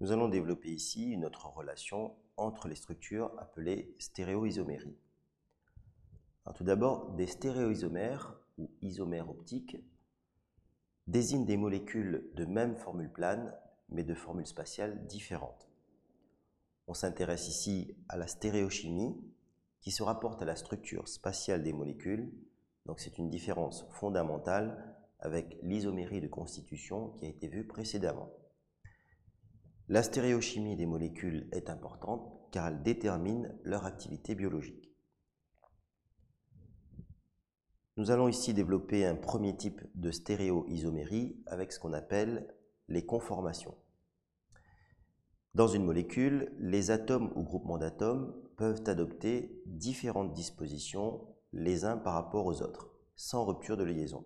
Nous allons développer ici une autre relation entre les structures appelées stéréoisomérie. tout d'abord, des stéréoisomères ou isomères optiques désignent des molécules de même formule plane mais de formules spatiales différentes. On s'intéresse ici à la stéréochimie qui se rapporte à la structure spatiale des molécules, donc c'est une différence fondamentale avec l'isomérie de constitution qui a été vue précédemment. La stéréochimie des molécules est importante car elle détermine leur activité biologique. Nous allons ici développer un premier type de stéréoisomérie avec ce qu'on appelle les conformations. Dans une molécule, les atomes ou groupements d'atomes peuvent adopter différentes dispositions les uns par rapport aux autres, sans rupture de liaison.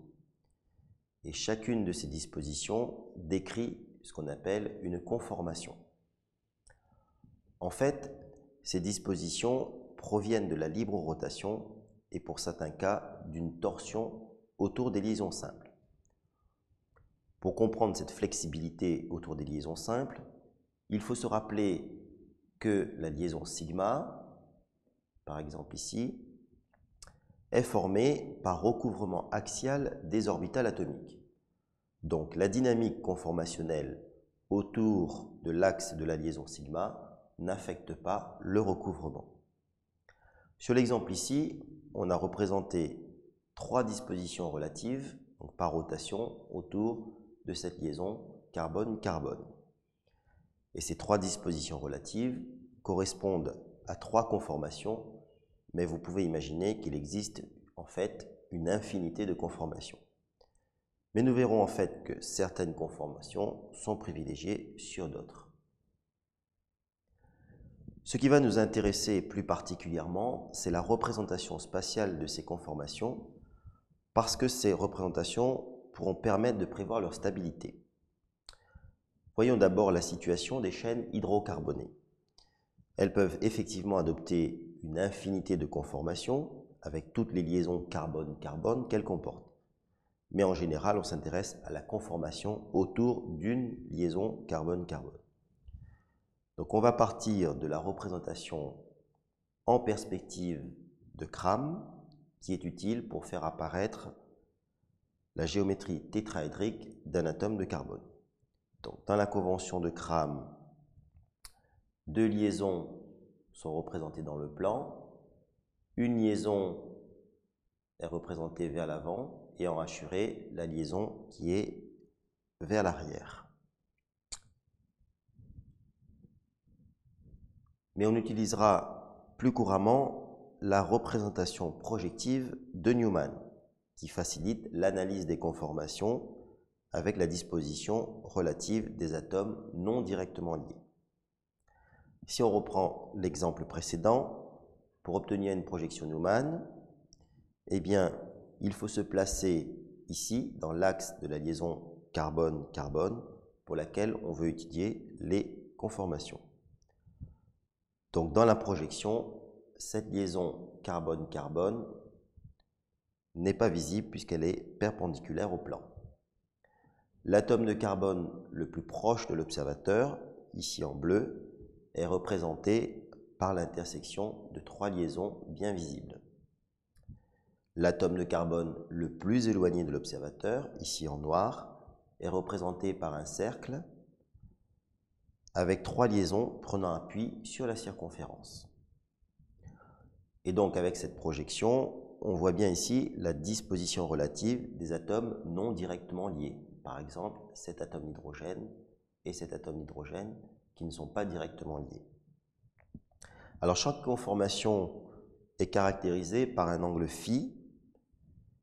Et chacune de ces dispositions décrit ce qu'on appelle une conformation. En fait, ces dispositions proviennent de la libre rotation et pour certains cas d'une torsion autour des liaisons simples. Pour comprendre cette flexibilité autour des liaisons simples, il faut se rappeler que la liaison sigma, par exemple ici, est formée par recouvrement axial des orbitales atomiques. Donc la dynamique conformationnelle autour de l'axe de la liaison sigma n'affecte pas le recouvrement. Sur l'exemple ici, on a représenté trois dispositions relatives, donc par rotation, autour de cette liaison carbone-carbone. Et ces trois dispositions relatives correspondent à trois conformations, mais vous pouvez imaginer qu'il existe en fait une infinité de conformations. Mais nous verrons en fait que certaines conformations sont privilégiées sur d'autres. Ce qui va nous intéresser plus particulièrement, c'est la représentation spatiale de ces conformations, parce que ces représentations pourront permettre de prévoir leur stabilité. Voyons d'abord la situation des chaînes hydrocarbonées. Elles peuvent effectivement adopter une infinité de conformations avec toutes les liaisons carbone-carbone qu'elles comportent mais en général, on s'intéresse à la conformation autour d'une liaison carbone-carbone. Donc on va partir de la représentation en perspective de Kram, qui est utile pour faire apparaître la géométrie tétraédrique d'un atome de carbone. Dans la convention de Kram, deux liaisons sont représentées dans le plan. Une liaison est représentée vers l'avant et en assurer la liaison qui est vers l'arrière. Mais on utilisera plus couramment la représentation projective de Newman, qui facilite l'analyse des conformations avec la disposition relative des atomes non directement liés. Si on reprend l'exemple précédent, pour obtenir une projection Newman, eh bien, il faut se placer ici dans l'axe de la liaison carbone-carbone pour laquelle on veut étudier les conformations. Donc dans la projection, cette liaison carbone-carbone n'est pas visible puisqu'elle est perpendiculaire au plan. L'atome de carbone le plus proche de l'observateur, ici en bleu, est représenté par l'intersection de trois liaisons bien visibles. L'atome de carbone le plus éloigné de l'observateur, ici en noir, est représenté par un cercle avec trois liaisons prenant appui sur la circonférence. Et donc avec cette projection, on voit bien ici la disposition relative des atomes non directement liés. Par exemple, cet atome d'hydrogène et cet atome d'hydrogène qui ne sont pas directement liés. Alors chaque conformation est caractérisée par un angle phi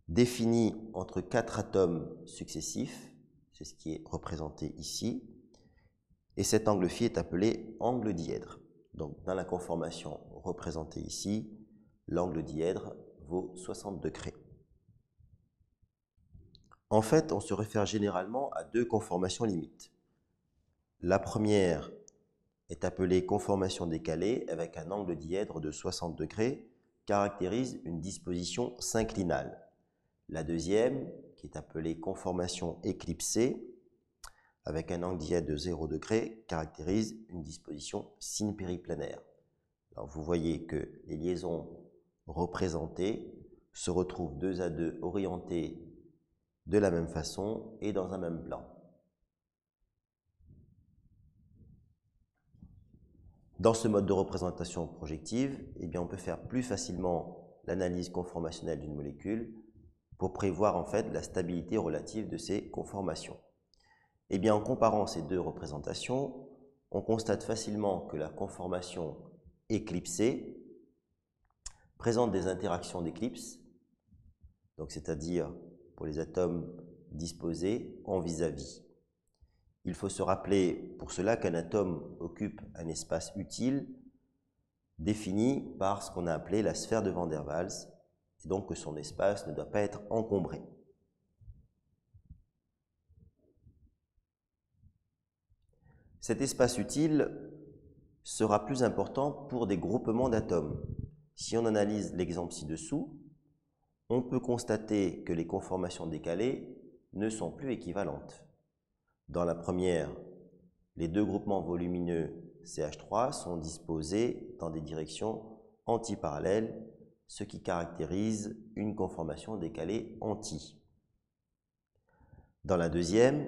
défini entre quatre atomes successifs, c'est ce qui est représenté ici, et cet angle phi est appelé angle dièdre. Donc dans la conformation représentée ici, l'angle dièdre vaut 60 degrés. En fait, on se réfère généralement à deux conformations limites. La première est appelée conformation décalée avec un angle dièdre de 60 degrés, caractérise une disposition synclinale. La deuxième, qui est appelée conformation éclipsée, avec un angle diète de 0 degré caractérise une disposition syne-périplanaire. Alors vous voyez que les liaisons représentées se retrouvent deux à deux orientées de la même façon et dans un même plan. Dans ce mode de représentation projective, eh on peut faire plus facilement l'analyse conformationnelle d'une molécule pour prévoir en fait la stabilité relative de ces conformations. Eh bien, en comparant ces deux représentations, on constate facilement que la conformation éclipsée présente des interactions d'éclipse, donc c'est-à-dire pour les atomes disposés en vis-à-vis. Il faut se rappeler pour cela qu'un atome occupe un espace utile défini par ce qu'on a appelé la sphère de Van der Waals, et donc que son espace ne doit pas être encombré. Cet espace utile sera plus important pour des groupements d'atomes. Si on analyse l'exemple ci-dessous, on peut constater que les conformations décalées ne sont plus équivalentes. Dans la première, les deux groupements volumineux CH3 sont disposés dans des directions antiparallèles, ce qui caractérise une conformation décalée anti. Dans la deuxième,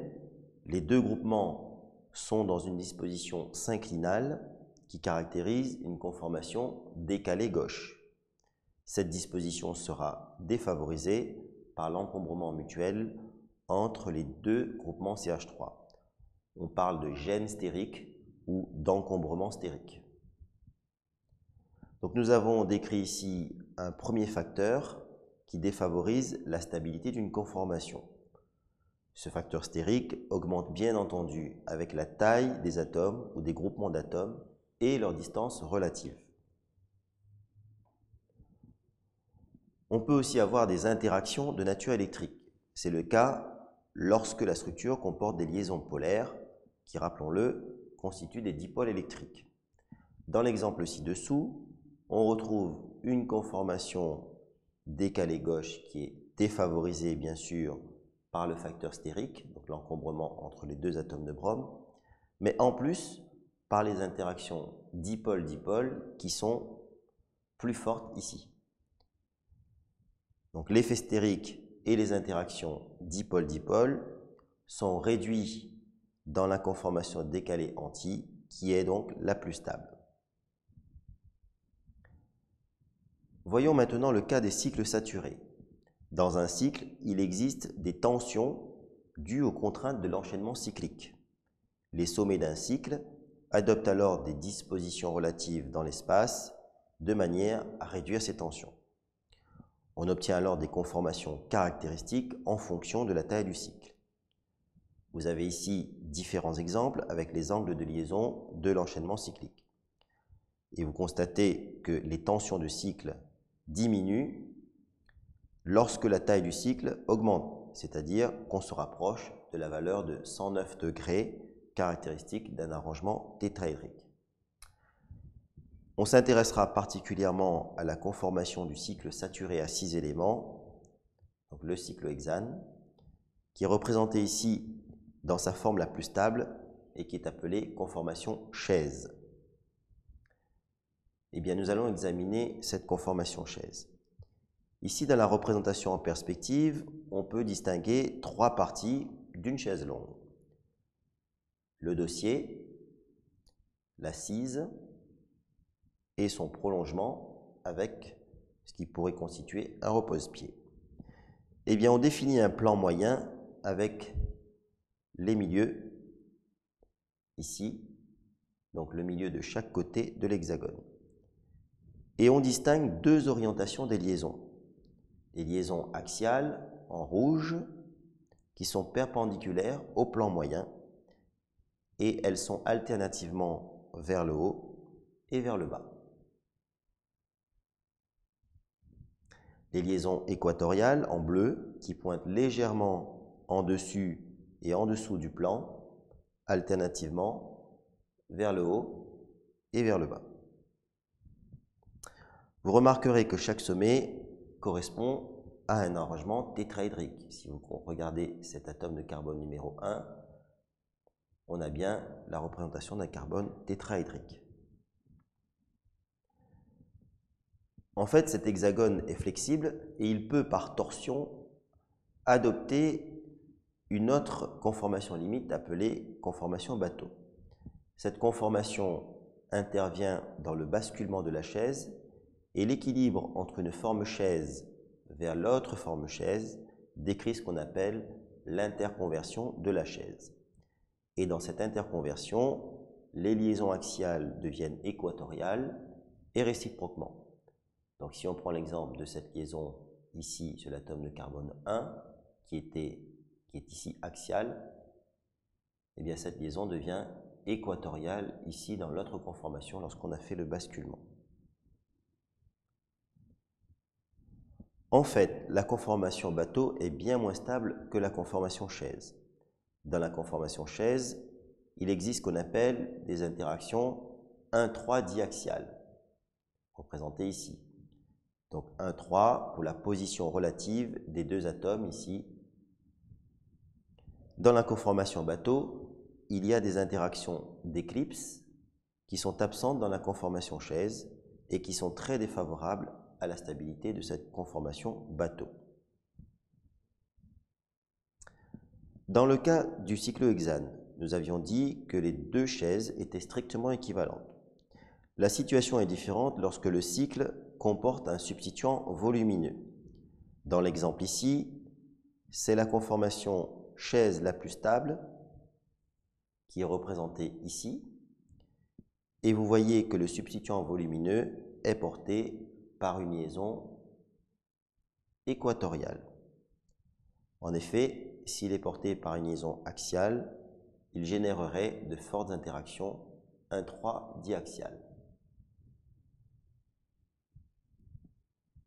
les deux groupements sont dans une disposition synclinale qui caractérise une conformation décalée gauche. Cette disposition sera défavorisée par l'encombrement mutuel entre les deux groupements CH3. On parle de gène stérique ou d'encombrement stérique. Donc nous avons décrit ici un premier facteur qui défavorise la stabilité d'une conformation. Ce facteur stérique augmente bien entendu avec la taille des atomes ou des groupements d'atomes et leur distance relative. On peut aussi avoir des interactions de nature électrique. C'est le cas lorsque la structure comporte des liaisons polaires qui, rappelons-le, constituent des dipôles électriques. Dans l'exemple ci-dessous, on retrouve une conformation décalée gauche qui est défavorisée bien sûr par le facteur stérique, donc l'encombrement entre les deux atomes de brome, mais en plus par les interactions dipôle-dipôle qui sont plus fortes ici. Donc l'effet stérique et les interactions dipôle-dipôle sont réduits dans la conformation décalée anti, qui est donc la plus stable. Voyons maintenant le cas des cycles saturés. Dans un cycle, il existe des tensions dues aux contraintes de l'enchaînement cyclique. Les sommets d'un cycle adoptent alors des dispositions relatives dans l'espace de manière à réduire ces tensions. On obtient alors des conformations caractéristiques en fonction de la taille du cycle. Vous avez ici différents exemples avec les angles de liaison de l'enchaînement cyclique. Et vous constatez que les tensions de cycle diminuent lorsque la taille du cycle augmente, c'est-à-dire qu'on se rapproche de la valeur de 109 degrés caractéristique d'un arrangement tétraédrique. On s'intéressera particulièrement à la conformation du cycle saturé à six éléments, donc le cycle hexane, qui est représenté ici dans sa forme la plus stable et qui est appelée conformation chaise. Eh bien, nous allons examiner cette conformation chaise. Ici, dans la représentation en perspective, on peut distinguer trois parties d'une chaise longue. Le dossier, l'assise et son prolongement avec ce qui pourrait constituer un repose-pied. Eh bien, on définit un plan moyen avec les milieux ici, donc le milieu de chaque côté de l'hexagone. Et on distingue deux orientations des liaisons. Les liaisons axiales en rouge qui sont perpendiculaires au plan moyen et elles sont alternativement vers le haut et vers le bas. les liaisons équatoriales en bleu qui pointent légèrement en dessus et en dessous du plan, alternativement vers le haut et vers le bas. Vous remarquerez que chaque sommet correspond à un arrangement tétraédrique. Si vous regardez cet atome de carbone numéro 1, on a bien la représentation d'un carbone tétraédrique. En fait, cet hexagone est flexible et il peut, par torsion, adopter une autre conformation limite appelée conformation bateau. Cette conformation intervient dans le basculement de la chaise et l'équilibre entre une forme chaise vers l'autre forme chaise décrit ce qu'on appelle l'interconversion de la chaise. Et dans cette interconversion, les liaisons axiales deviennent équatoriales et réciproquement. Donc si on prend l'exemple de cette liaison ici sur l'atome de carbone 1, qui, qui est ici axiale, eh bien cette liaison devient équatoriale ici dans l'autre conformation lorsqu'on a fait le basculement. En fait, la conformation bateau est bien moins stable que la conformation chaise. Dans la conformation chaise, il existe ce qu'on appelle des interactions 1-3 diaxiales, représentées ici. Donc 1-3 pour la position relative des deux atomes ici. Dans la conformation bateau, il y a des interactions d'éclipse qui sont absentes dans la conformation chaise et qui sont très défavorables à la stabilité de cette conformation bateau. Dans le cas du cyclohexane, nous avions dit que les deux chaises étaient strictement équivalentes. La situation est différente lorsque le cycle comporte un substituant volumineux. Dans l'exemple ici, c'est la conformation chaise la plus stable qui est représentée ici. Et vous voyez que le substituant volumineux est porté par une liaison équatoriale. En effet, s'il est porté par une liaison axiale, il générerait de fortes interactions 1,3 diaxiales.